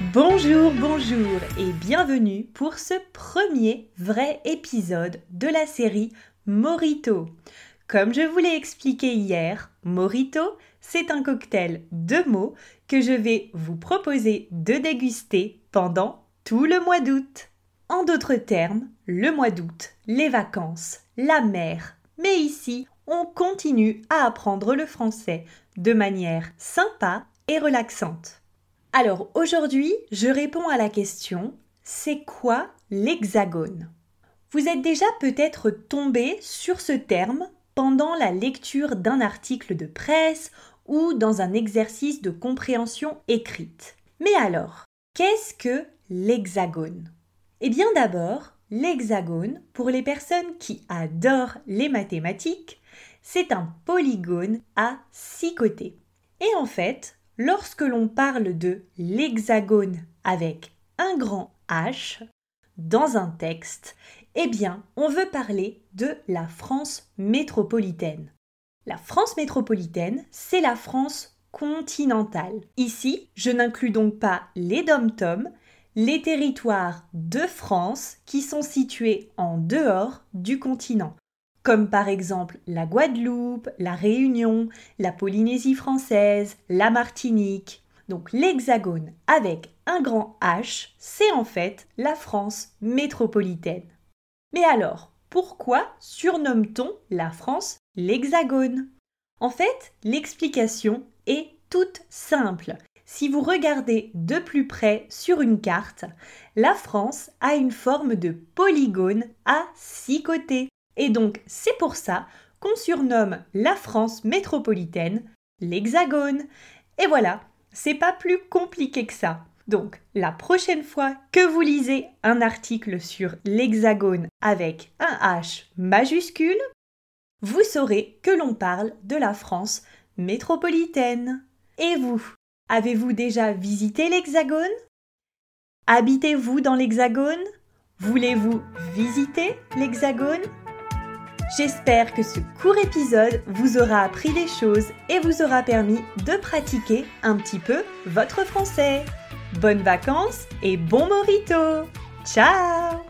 Bonjour, bonjour et bienvenue pour ce premier vrai épisode de la série Morito. Comme je vous l'ai expliqué hier, Morito, c'est un cocktail de mots que je vais vous proposer de déguster pendant tout le mois d'août. En d'autres termes, le mois d'août, les vacances, la mer. Mais ici, on continue à apprendre le français de manière sympa et relaxante. Alors aujourd'hui, je réponds à la question c'est quoi l'hexagone? Vous êtes déjà peut-être tombé sur ce terme pendant la lecture d'un article de presse ou dans un exercice de compréhension écrite. Mais alors, qu'est-ce que l'hexagone? Eh bien d'abord, l'hexagone, pour les personnes qui adorent les mathématiques, c'est un polygone à six côtés. Et en fait, lorsque l'on parle de l'hexagone avec un grand H dans un texte, eh bien, on veut parler de la France métropolitaine. La France métropolitaine, c'est la France continentale. Ici, je n'inclus donc pas les dom-toms, les territoires de France qui sont situés en dehors du continent, comme par exemple la Guadeloupe, la Réunion, la Polynésie française, la Martinique. Donc l'hexagone avec un grand H, c'est en fait la France métropolitaine. Mais alors, pourquoi surnomme-t-on la France l'Hexagone? En fait, l'explication est toute simple. Si vous regardez de plus près sur une carte, la France a une forme de polygone à six côtés. Et donc, c'est pour ça qu'on surnomme la France métropolitaine l'Hexagone. Et voilà, c'est pas plus compliqué que ça. Donc, la prochaine fois que vous lisez un article sur l'hexagone avec un H majuscule, vous saurez que l'on parle de la France métropolitaine. Et vous, avez-vous déjà visité l'hexagone? Habitez-vous dans l'hexagone? Voulez-vous visiter l'hexagone? J'espère que ce court épisode vous aura appris des choses et vous aura permis de pratiquer un petit peu votre français. Bonnes vacances et bon morito Ciao